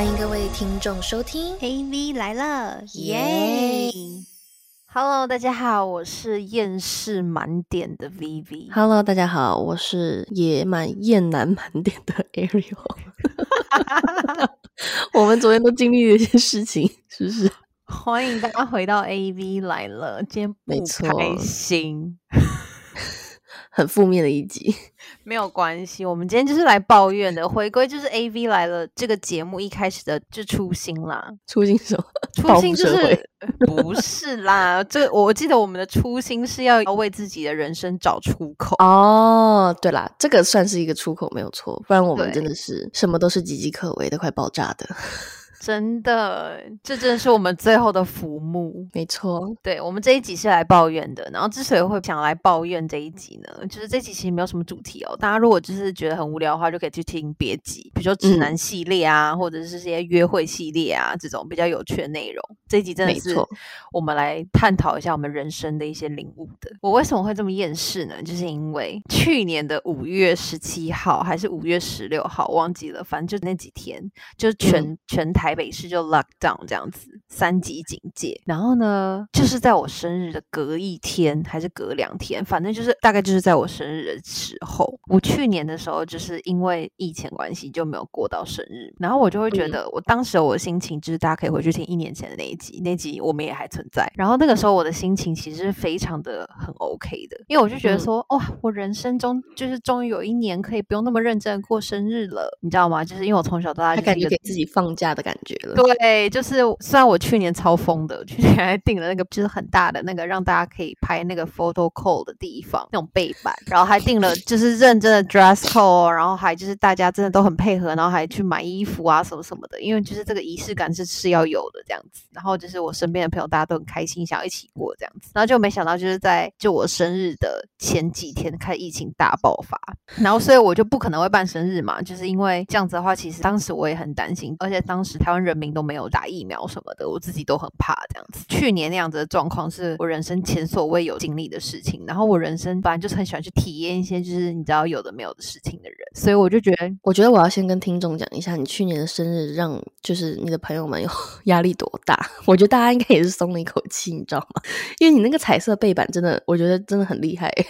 欢迎各位听众收听 AV 来了，耶！Hello，大家好，我是厌世满点的 Vivi。！Hello，大家好，我是也满厌男满点的 Ariel。我们昨天都经历了一些事情，是不是？欢迎大家回到 AV 来了，今天不开心，很负面的一集。没有关系，我们今天就是来抱怨的，回归就是 AV 来了这个节目一开始的就初心啦，初心什么？初心就是不是啦，这个我记得我们的初心是要要为自己的人生找出口。哦，对啦，这个算是一个出口，没有错。不然我们真的是什么都是岌岌可危的，快爆炸的。真的，这真的是我们最后的浮木。没错，对我们这一集是来抱怨的，然后之所以会想来抱怨这一集呢，就是这集其实没有什么主题哦。大家如果就是觉得很无聊的话，就可以去听别集，比如说指南系列啊，或者是这些约会系列啊这种比较有趣的内容。这一集真的是没错我们来探讨一下我们人生的一些领悟的。我为什么会这么厌世呢？就是因为去年的五月十七号还是五月十六号，忘记了，反正就那几天，就全、全台台北市就 lock down 这样子，三级警戒。然后呢，就是在我生日的隔一天还是隔两天，反正就是大概就是在我生日的时候。我去年的时候就是因为疫情关系就没有过到生日，然后我就会觉嗯得，我当时我的心情就是大家可以回去听一年前的那一集，那集我们也还存在。然后那个时候我的心情其实是非常的很 OK 的，因为我就觉得嗯说，哇，我人生中就是终于有一年可以不用那么认真过生日了，你知道吗？就是因为我从小到大就感觉给自己放假的感觉了。对，就是虽然我去年超疯的，去年还订了那个就是很大的那个让大家可以拍那个 photo call 的地方，那种背板，然后还订了就是认真的 dress code，哦然后还就是大家真的都很配合，然后还去买衣服啊什么什么的，因为就是这个仪式感是是要有的这样子。然后就是我身边的朋友大家都很开心，想要一起过这样子，然后就没想到就是在就我生日的前几天开疫情大爆发，然后所以我就不可能会办生日嘛，就是因为这样子的话，其实当时我也很担心，而且当时台湾人民都没有打疫苗什么的，我自己都很怕这样子。去年那样子的状况是我人生前所未有经历的事情，然后我人生本来就是很喜欢去体验一些就是你知道有的没有的事情的人，所以我就觉得我觉得我要先跟听众讲一下，你去年的生日让就是你的朋友们有 压力多大？我觉得大家应该也是松了一口气，你知道吗？因为你那个彩色背板真的，我觉得真的很厉害欸。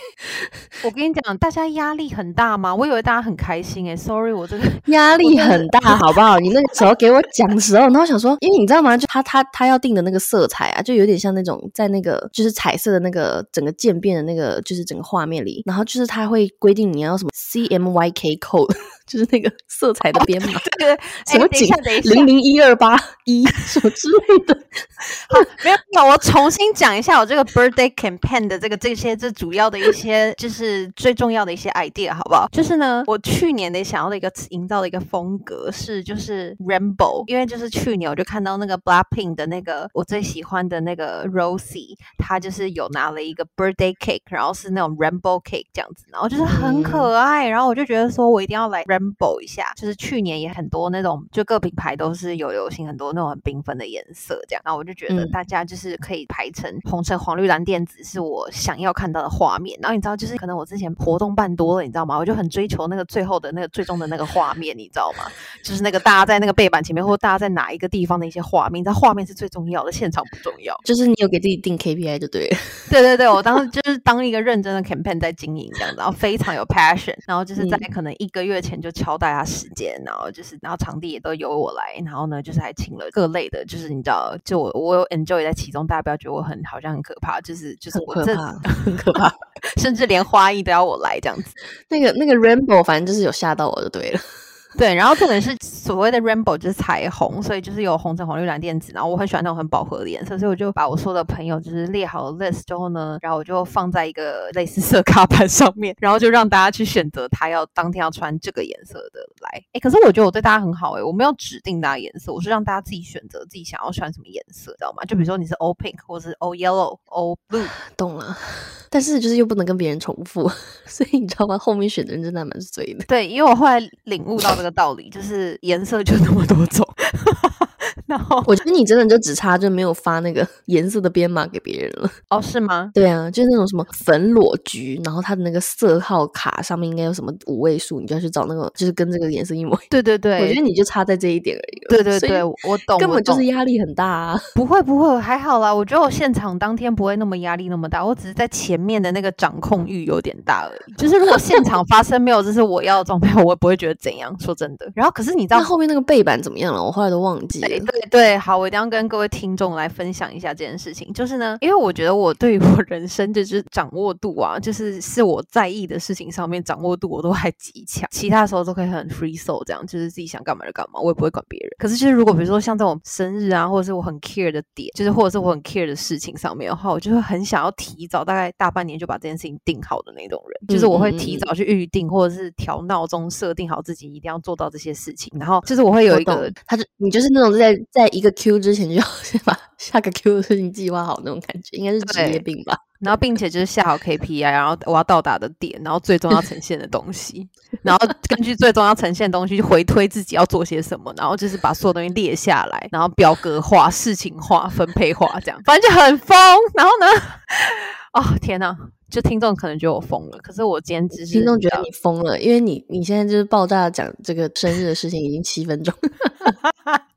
我跟你讲，大家压力很大吗？我以为大家很开心诶、s o r r y 我真的压力很大，好不好？你那个时候给我讲的时候，然后想说，因为你知道吗？就他他他要定的那个色彩啊，就有点像那种在那个就是彩色的那个整个渐变的那个就是整个画面里，然后就是他会规定你要什么 CMYK code，就是那个色彩的编码，这个 什么等一下，等一下，零零一二八一什么之类的。没有没有，我重新讲一下我这个 birthday campaign 的这个这些这主要的一些就是最重要的一些 idea 好不好？就是呢，我去年的想要的一个营造的一个风格是就是 rainbow，因为就是去年我就看到那个 Blackpink 的那个我最喜欢的那个 Rosie，她就是有拿了一个 birthday cake，然后是那种 rainbow cake 这样子，然后就是很可爱，然后我就觉得说我一定要来 rainbow 一下，就是去年也很多那种就各品牌都是有流行很多那种很缤纷的颜色这样，然后我就觉得嗯大家就是可以排成红橙黄绿蓝靛紫是我想要看到的画面，然后你知道就是可能我之前活动办多了，你知道吗？我就很追求那个最后的那个最终的那个画面，你知道吗？就是那个大家在那个背板前面，或者大家在哪一个地方的一些画面，你知道画面是最重要的，现场不重要。就是你有给自己定 KPI 就对了。对对对，我当时就是当一个认真的 campaign 在经营这样子，然后非常有 passion，然后就是在嗯可能一个月前就敲大家时间，然后就是然后场地也都由我来，然后呢就是还请了各类的，就是你知道，就我我有 enjoy 在其中，大家不要觉得我很好像很可怕，就是就是我这很可怕，很可怕。甚至连花艺都要我来这样子。那个那个 Rainbow，反正就是有吓到我就对了。对，然后这个是所谓的 rainbow 就是彩虹，所以就是有红橙黄绿蓝靛紫，然后我很喜欢那种很饱和的颜色，所以我就把我所有的朋友就是列好了 list 之后呢，然后我就放在一个类似色卡板上面，然后就让大家去选择他要当天要穿这个颜色的来。哎，可是我觉得我对大家很好哎、我没有指定大家颜色，我是让大家自己选择自己想要穿什么颜色，知道吗？就比如说你是 all pink 或者是 all yellow、all blue，懂了，但是就是又不能跟别人重复，所以你知道吗？后面选的人真的还蛮衰的。对，因为我后来领悟到这个道理，就是颜色就那么多种。然后我觉得你真的就只差就没有发那个 颜色的编码给别人了。哦，是吗？对啊，就是那种什么粉裸橘，然后它的那个色号卡上面应该有什么五位数，你就要去找那个，就是跟这个颜色一模一样。对对对，我觉得你就差在这一点而已对对对，我懂，根本就是压力很大啊。不会不会，还好啦。我觉得我现场当天不会那么压力那么大，我只是在前面的那个掌控欲有点大而已。就是如果现场发生没有这是我要的状态，我也不会觉得怎样。说真的，然后可是你知道后面那个背板怎么样了？我后来都忘记了。对对，好，我一定要跟各位听众来分享一下这件事情。就是呢，因为我觉得我对于我人生就是掌握度啊，就是是我在意的事情上面掌握度我都还极强，其他时候都可以很 free soul 这样，就是自己想干嘛就干嘛，我也不会管别人。可是就是如果比如说像这种生日啊，或者是我很 care 的点，就是或者是我很 care 的事情上面的话，我就会很想要提早大概大半年就把这件事情定好的那种人，就是我会提早去预定，或者是调闹钟设定好自己一定要做到这些事情，然后就是我会有一个他就你就是那种在在一个 Q 之前就要 先把下个 Q 的事情计划好那种感觉，应该是职业病吧？然后并且就是下好 KPI，然后我要到达的点，然后最终要呈现的东西，然后根据最终要呈现的东西去回推自己要做些什么，然后就是把所有东西列下来，然后表格化、事情化、分配化，这样反正就很疯。然后呢，哦天哪，就听众可能觉得我疯了，可是我今天只是听众觉得你你疯了，因为你你现在就是爆炸讲这个生日的事情已经七分钟，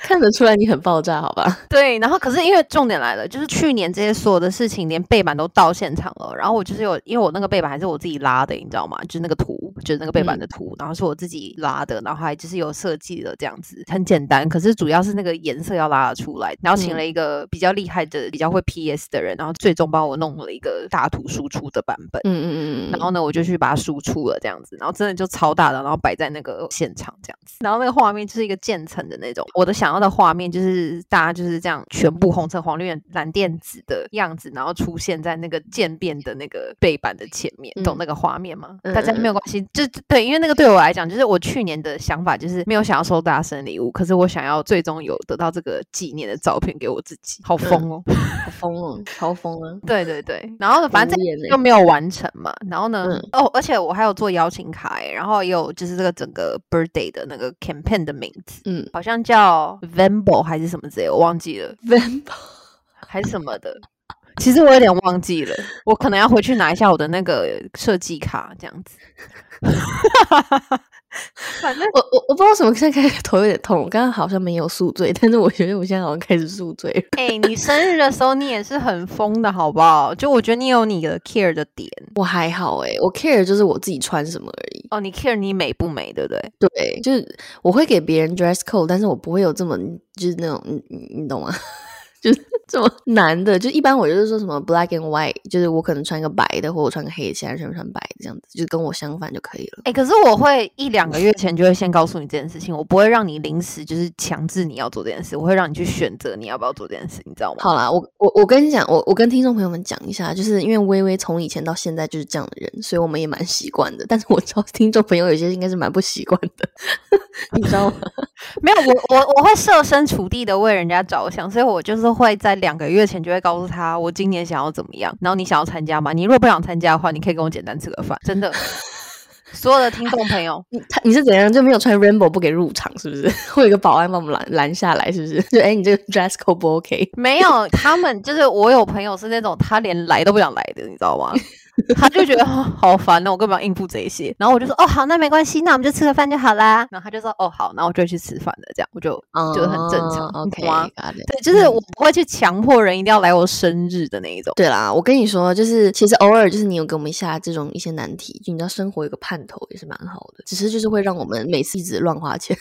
看得出来你很爆炸，好吧？对，然后可是因为重点来了，就是去年这些所有的事情，连背板都到现场了，然后我就是有，因为我那个背板还是我自己拉的，你知道吗？就是那个图，就是那个背板的图，然后是我自己拉的，然后还就是有设计的这样子，很简单。可是主要是那个颜色要拉得出来，然后请嗯了一个比较厉害的、比较会 PS 的人，然后最终帮我弄了一个大图输出的版本。嗯嗯嗯嗯然后呢，我就去把它输出了这样子，然后真的就超大的，然后摆在那个现场这样子，然后那个画面就是一个渐层的那种。我的想要的画面就是大家就是这样全部红橙黄绿蓝靛紫的样子，然后出现在那个渐变的那个背板的前面，懂嗯那个画面吗？嗯大家没有关系，就对，因为那个对我来讲，就是我去年的想法就是没有想要收大家生日礼物，可是我想要最终有得到这个纪念的照片给我自己，好疯哦。好疯哦，超疯啊！对对对，然后呢，反正这无言欸就没有完成嘛。然后呢，嗯哦，而且我还有做邀请卡欸，然后也有就是这个整个 birthday 的那个 campaign 的名字，嗯好像叫 Vambo 还是什么之类，我忘记了，，Vamp 还是什么的。其实我有点忘记了，我可能要回去拿一下我的那个设计卡，这样子。反正我我我不知道什么现在开始头有点痛，我刚刚好像没有宿醉，但是我觉得我现在好像开始宿醉了。哎、你生日的时候你也是很疯的好不好？就我觉得你有你的 care 的点我还好诶、我 care 就是我自己穿什么而已。哦，你 care 你美不美，对不对？对，就是我会给别人 dress code，但是我不会有这么就是那种你你你懂吗？就是这么 难的，就一般我就是说什么 black and white，就是我可能穿一个白的，或我穿个黑的，其他人全部穿白的，这样子，就跟我相反就可以了。哎、可是我会一两个月前就会先告诉你这件事情，我不会让你临时就是强制你要做这件事，我会让你去选择你要不要做这件事，你知道吗？好啦，我我我跟你讲，我我跟听众朋友们讲一下，就是因为微微从以前到现在就是这样的人，所以我们也蛮习惯的。但是我知道听众朋友有些应该是蛮不习惯的，你知道吗？没有，我我我会设身处地的为人家着想，所以我就是会在两个月前就会告诉他我今年想要怎么样，然后你想要参加吗？你如果不想参加的话，你可以跟我简单吃个饭，真的。所有的听众朋友，你 他你是怎样就没有穿 rainbow 不给入场是不是？会有一个保安把我们拦拦下来是不是？就哎、你这个 dress code 不 OK？没有他们，就是我有朋友是那种他连来都不想来的，你知道吗？他就觉得、哦好烦哦，我根本要应付这一些。然后我就说哦好，那没关系，那我们就吃个饭就好啦。然后他就说哦好，然后我就去吃饭了，这样我就就很正常 OK，对，就是我不会去强迫人一定要来我生日的那一种。对啦，我跟你说，就是其实偶尔就是你有给我们一下这种一些难题，就你知道生活有个盼头也是蛮好的，只是就是会让我们每次一直乱花钱，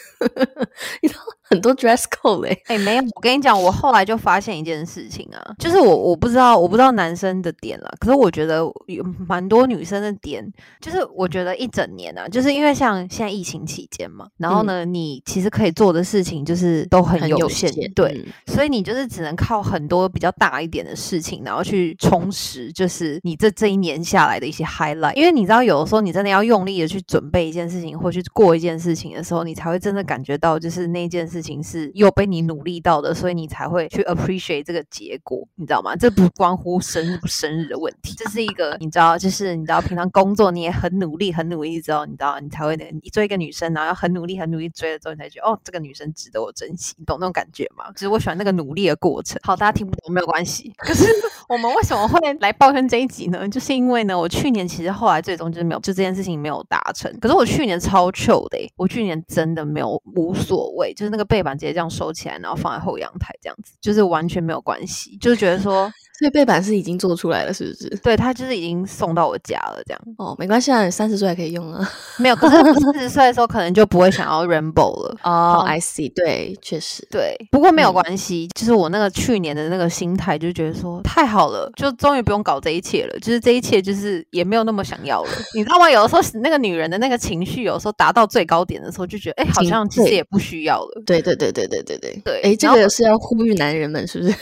你知道很多 dress code 嘞、哎、没有，我跟你讲，我后来就发现一件事情啊，就是我我不知道我不知道男生的点了，可是我觉得有蛮多女生的点，就是我觉得一整年啊，就是因为像现在疫情期间嘛，然后呢，你其实可以做的事情就是都很很有有限，限对，嗯。所以你就是只能靠很多比较大一点的事情，然后去充实，就是你这这一年下来的一些 highlight。因为你知道，有的时候你真的要用力的去准备一件事情，或去过一件事情的时候，你才会真的感觉到，就是那件事情是有被你努力到的，所以你才会去 appreciate 这个结果，你知道吗？这不关乎生日不生日的问题，这是一个你知道，就是你知道平常工作你也很努力，很努力之后，你知道你才会你追一个女生，然后要很努力很努力追了之后，你才觉得哦，这个女生值得我珍惜，你懂那种感觉吗？其实我喜欢那个努力的过程。好，大家听不懂没有关系，可是我们为什么会来抱怨这一集呢？就是因为呢，我去年其实后来最终就是没有，就这件事情没有达成。可是我去年超糗的，我去年真的没有无所谓，就是那个背板直接这样收起来，然后放在后阳台这样子，就是完全没有关系，就是觉得说。所以背板是已经做出来了，是不是？对，他就是已经送到我家了，这样。哦，没关系啊，三十岁还可以用啊。没有，可是四十岁的时候可能就不会想要 Rainbow 了。哦，I see，对，确实对。不过没有关系，就是我那个去年的那个心态，就觉得说太好了，就终于不用搞这一切了。就是这一切，就是也没有那么想要了，你知道吗？有的时候那个女人的那个情绪，有时候达到最高点的时候，就觉得哎，好像其实也不需要了。对对对对对对对对。哎，这个是要呼吁男人们，是不是？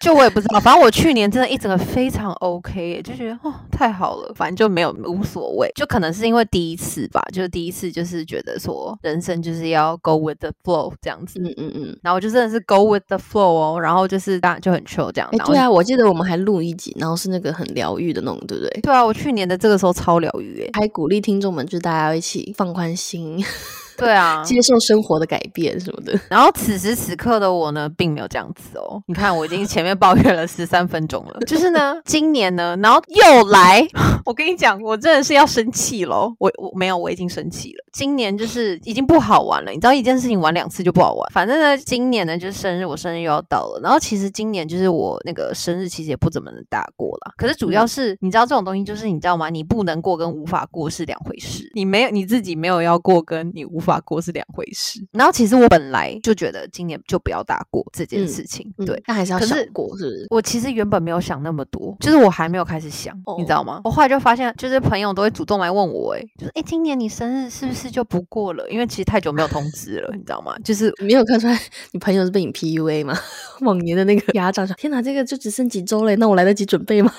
就我也不知道，反正我去年真的一整个非常 OK，就觉得哦太好了，反正就没有无所谓，就可能是因为第一次吧，就是第一次就是觉得说人生就是要 go with the flow 这样子，嗯嗯嗯，然后就真的是 go with the flow 哦，然后就是大家就很 chill 这样。哎，对啊，我记得我们还录一集，然后是那个很疗愈的那种，对不对？对啊，我去年的这个时候超疗愈，哎，还鼓励听众们，就是大家一起放宽心。对啊，接受生活的改变什么的。然后此时此刻的我呢，并没有这样子哦。你看，我已经前面抱怨了十三分钟了。就是呢，今年呢，然后又来。我跟你讲，我真的是要生气喽。我我没有，我已经生气了。今年就是已经不好玩了。你知道，一件事情玩两次就不好玩。反正呢，今年呢就是生日，我生日又要到了。然后其实今年就是我那个生日，其实也不怎么能大过了。可是主要是，你知道这种东西，就是你知道吗？你不能过跟无法过是两回事。你没有你自己没有要过，跟你无法。法过是两回事，然后其实我本来就觉得今年就不要打过这件事情，对，那还是要想过，是不是？我其实原本没有想那么多，就是我还没有开始想，你知道吗？我后来就发现，就是朋友都会主动来问我，哎，就是哎，今年你生日是不是就不过了？因为其实太久没有通知了，你知道吗？就是没有看出来你朋友是被你 PUA 吗？往年的那个 压榨，天哪，这个就只剩几周嘞，那我来得及准备吗？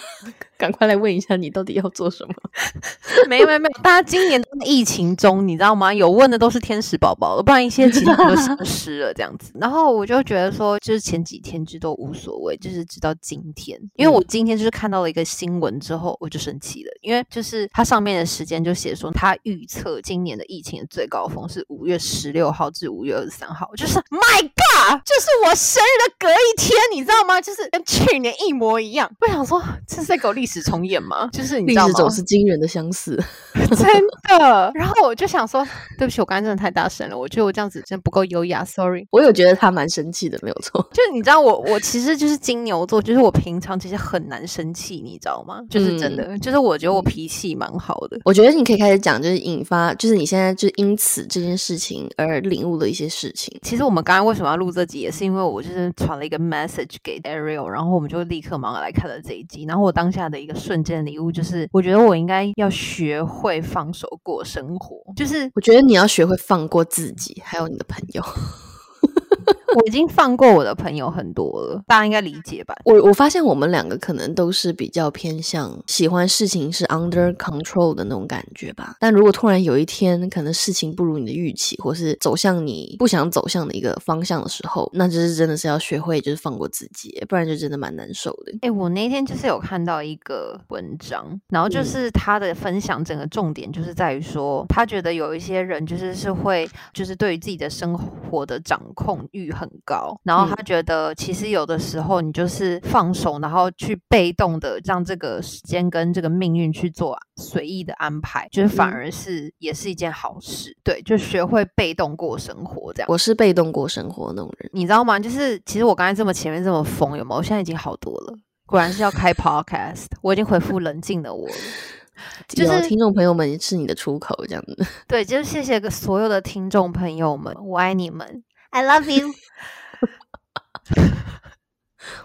赶快来问一下你到底要做什么？没有没有没有，大家今年疫情中，你知道吗？有问的都是天使宝宝，不然一些其他都消失了这样子。然后我就觉得说，就是前几天就都无所谓，就是直到今天，因为我今天就是看到了一个新闻之后，我就生气了，因为就是它上面的时间就写说，它预测今年的疫情的最高峰是五月十六号至五月二十三号，就是 My God，就是我生日的隔一天，你知道吗？就是跟去年一模一样。我想说，这是在搞历史。史重演吗？就是你知道吗？总是惊人的相似，真的。然后我就想说，对不起，我刚才真的太大声了。我觉得我这样子真的不够优雅，sorry。我有觉得他蛮生气的，没有错。就是你知道，我我其实就是金牛座，就是我平常其实很难生气，你知道吗？就是真的，就是我觉得我脾气蛮好的。我觉得你可以开始讲，就是引发，就是你现在就因此这件事情而领悟的一些事情。其实我们刚刚为什么要录这集，也是因为我就是传了一个 message 给 Ariel，然后我们就立刻忙来看了这一集。然后我当下的。一个瞬间礼物，就是我觉得我应该要学会放手过生活，就是我觉得你要学会放过自己，还有你的朋友。我已经放过我的朋友很多了，大家应该理解吧？我我发现我们两个可能都是比较偏向喜欢事情是 under control 的那种感觉吧。但如果突然有一天，可能事情不如你的预期，或是走向你不想走向的一个方向的时候，那就是真的是要学会就是放过自己，不然就真的蛮难受的。哎，我那天就是有看到一个文章，然后就是他的分享，整个重点就是在于说，他觉得有一些人就是是会就是对于自己的生活的掌控欲。很高，然后他觉得其实有的时候你就是放手，然后去被动的让这个时间跟这个命运去做随意的安排，就是反而是也是一件好事。对，就学会被动过生活这样。我是被动过生活那种人，你知道吗？就是其实我刚才这么前面这么疯，有吗？我现在已经好多了。果然是要开 podcast，我已经回复冷静的我了。就是听众朋友们是你的出口，这样子。对，就是谢谢个所有的听众朋友们，我爱你们。I love you。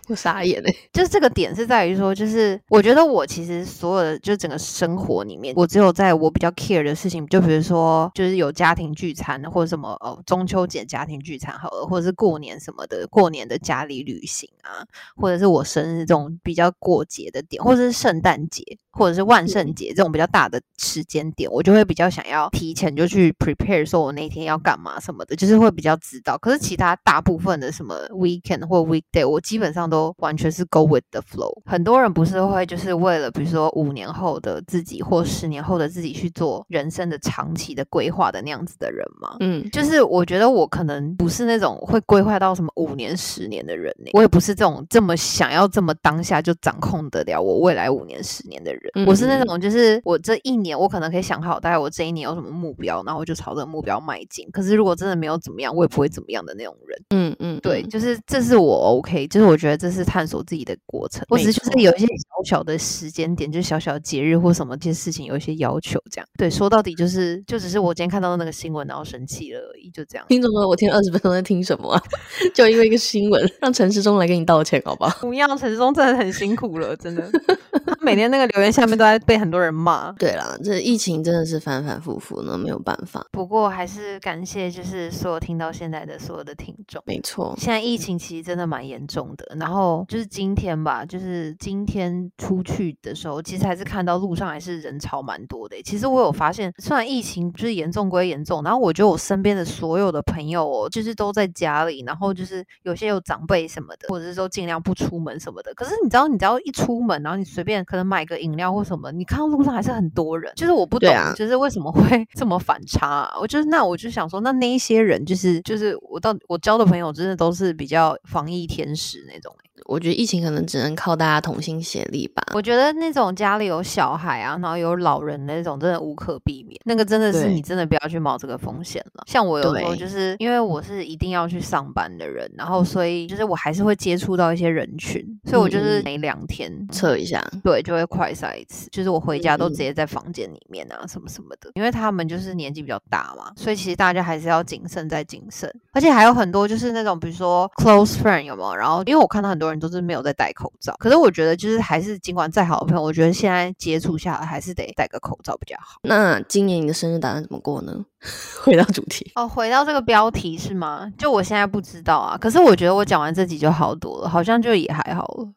我傻眼嘞。就是这个点是在于说，就是我觉得我其实所有的就整个生活里面，我只有在我比较 care 的事情，就比如说就是有家庭聚餐或者什么哦，中秋节家庭聚餐好了，或者是过年什么的，过年的家里旅行啊，或者是我生日这种比较过节的点，或者是圣诞节。或者是万圣节这种比较大的时间点，我就会比较想要提前就去 prepare，说我那天要干嘛什么的，就是会比较知道。可是其他大部分的什么 weekend 或 weekday，我基本上都完全是 go with the flow。很多人不是会就是为了比如说五年后的自己或十年后的自己去做人生的长期的规划的那样子的人吗？嗯，就是我觉得我可能不是那种会规划到什么五年、十年的人，我也不是这种这么想要这么当下就掌控得了我未来五年、十年的人。我是那种，就是我这一年，我可能可以想好大概我这一年有什么目标，然后我就朝这个目标迈进。可是如果真的没有怎么样，我也不会怎么样的那种人。嗯嗯，对，就是这是我 OK，就是我觉得这是探索自己的过程。我只是就是有一些小小的时间点，就是小小的节日或什么这些事情有一些要求，这样。对，说到底就是就只是我今天看到那个新闻然后生气了而已，就这样。听众说，我听二十分钟在听什么啊？就因为一个新闻，让陈时中来给你道歉，好不好？不要，陈时中真的很辛苦了，真的。他每天那个留言下面都在。被很多人骂，对啦，这疫情真的是反反复复呢，没有办法。不过还是感谢，就是所有听到现在的所有的听众。没错，现在疫情其实真的蛮严重的。然后就是今天吧，就是今天出去的时候，其实还是看到路上还是人潮蛮多的。其实我有发现，虽然疫情就是严重归严重，然后我觉得我身边的所有的朋友哦，就是都在家里，然后就是有些有长辈什么的，或者是说尽量不出门什么的。可是你知道，你只要一出门，然后你随便可能买个饮料或什么。你看到路上还是很多人，就是我不懂，就是为什么会 这么反差？啊？我就是那我就想说，那那一些人，就是就是我到我交的朋友，真的都是比较防疫天使那种。我觉得疫情可能只能靠大家同心协力吧。我觉得那种家里有小孩啊，然后有老人那种，真的无可避免。那个真的是你真的不要去冒这个风险了。像我有时候就是因为我是一定要去上班的人，然后所以就是我还是会接触到一些人群，所以我就是每两天测一下，对，就会快筛一次。就是我回家都直接在房间里面啊，什么什么的，因为他们就是年纪比较大嘛，所以其实大家还是要谨慎再谨慎。而且还有很多就是那种比如说 close friend 有没有？然后因为我看到很多人。都是没有在戴口罩，可是我觉得就是还是尽管再好的朋友，我觉得现在接触下来还是得戴个口罩比较好。那今年你的生日打算怎么过呢？回到主题哦，回到这个标题是吗？就我现在不知道啊，可是我觉得我讲完这集就好多了，好像就也还好了。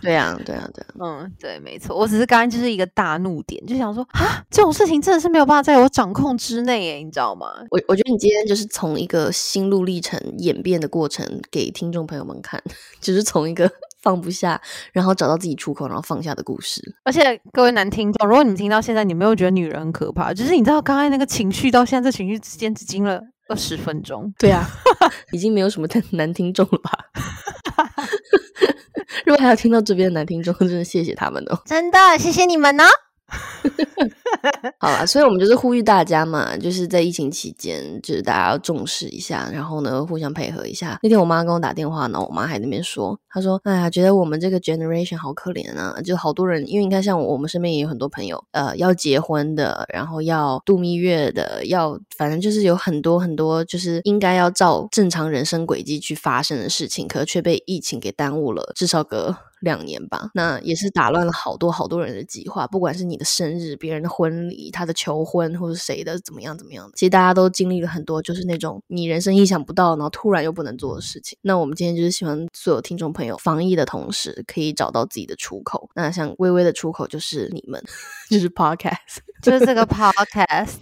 对啊，对啊，对啊，嗯，对，没错，我只是刚刚就是一个大怒点，就想说啊，这种事情真的是没有办法在我掌控之内耶，你知道吗？我我觉得你今天就是从一个心路历程演变的过程给听众朋友们看，就是从一个 放不下，然后找到自己出口，然后放下的故事。而且各位男听众，如果你们听到现在，你没有觉得女人很可怕？就是你知道刚才那个情绪到现在这情绪之间只经了二十分钟，对啊，已经没有什么男听众了吧？如果还有听到这边的男听众，真的谢谢他们哦！真的谢谢你们呢。好了，所以我们就是呼吁大家嘛，就是在疫情期间，就是大家要重视一下，然后呢，互相配合一下。那天我妈跟我打电话呢，我妈还那边说，她说：“哎呀，觉得我们这个 generation 好可怜啊，就好多人，因为你看，像我们身边也有很多朋友，呃，要结婚的，然后要度蜜月的，要反正就是有很多很多，就是应该要照正常人生轨迹去发生的事情，可却被疫情给耽误了，至少个。”两年吧，那也是打乱了好多好多人的计划。不管是你的生日、别人的婚礼、他的求婚，或者谁的怎么样怎么样的，其实大家都经历了很多，就是那种你人生意想不到，然后突然又不能做的事情。那我们今天就是希望所有听众朋友，防疫的同时可以找到自己的出口。那像微微的出口就是你们，就是 podcast。就是这个 podcast，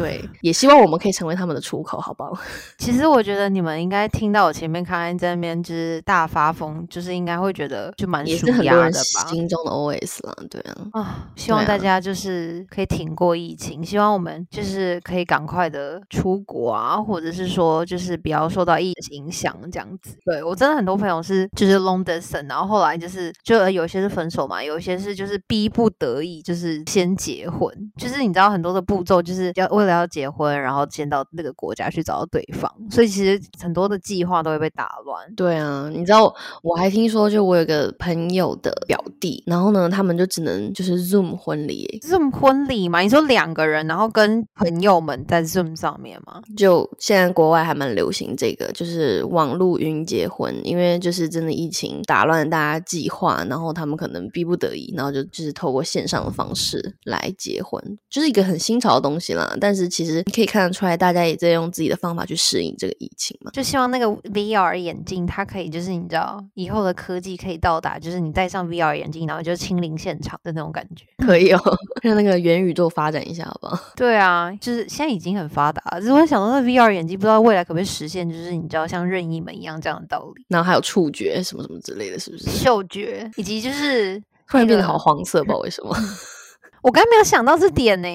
对，也希望我们可以成为他们的出口，好不好？其实我觉得你们应该听到我前面看在那边就是大发疯，就是应该会觉得就蛮也是很多人心中的 OS 了，对啊。啊，希望大家就是可以挺过疫情，希望我们就是可以赶快的出国啊，或者是说就是不要受到疫情影响这样子。对我真的很多朋友是就是 long distance，然后后来就是就有些是分手嘛，有些是就是逼不得已就是先结婚。就是你知道很多的步骤，就是要为了了要结婚，然后先到那个国家去找到对方，所以其实很多的计划都会被打乱。对啊，你知道我还听说，就我有个朋友的表弟，然后呢，他们就只能就是 Zoom 婚礼，Zoom 婚礼嘛，你说两个人，然后跟朋友们在 Zoom 上面吗？就现在国外还蛮流行这个，就是网络云结婚，因为就是真的疫情打乱了大家计划，然后他们可能逼不得已，然后就就是透过线上的方式来结婚，就是一个很新潮的东西啦。但是其实你可以看得出来，大家也在用自己的方法去适应这个疫情嘛。就希望那个 VR 眼镜，它可以就是你知道以后的科技可以到达，就是你戴上 VR 眼镜，然后就亲临现场的那种感觉。可以哦，让那个元宇宙发展一下，好不好？对啊，就是现在已经很发达了，只是我想到那 VR 眼镜，不知道未来可不可以实现，就是你知道像任意门一样这样的道理，然后还有触觉什么什么之类的，是不是？嗅觉以及就是突然变得好黄色，不知道为什么。我刚才没有想到这点呢。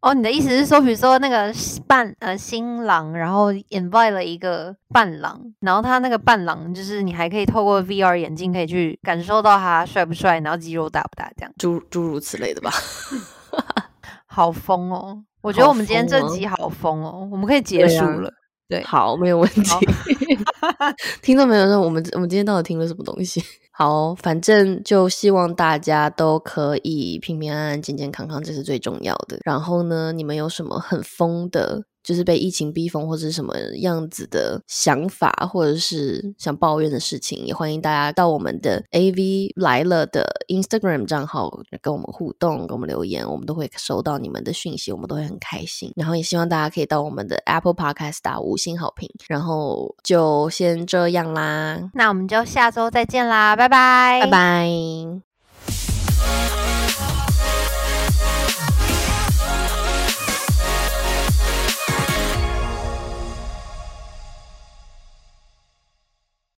哦，你的意思是说，比如说那个伴呃新郎，然后 invite 了一个伴郎，然后他那个伴郎就是你还可以透过 VR 眼镜可以去感受到他帅不帅，然后肌肉大不大，这样诸诸如此类的吧。好疯哦！我觉得我们今天这集好疯哦，我们可以结束了。对好，没有问题。听众朋友那，我们我们今天到底听了什么东西？好，反正就希望大家都可以平平安安、健健康康，这是最重要的。然后呢，你们有什么很疯的，就是被疫情逼疯或者是什么样子的想法，或者是想抱怨的事情，也欢迎大家到我们的 AV 来了的 Instagram 账号跟我们互动，跟我们留言，我们都会收到你们的讯息，我们都会很开心。然后也希望大家可以到我们的 Apple Podcast 打五星好评。然后就先这样啦，那我们就下周再见啦，拜拜，拜拜。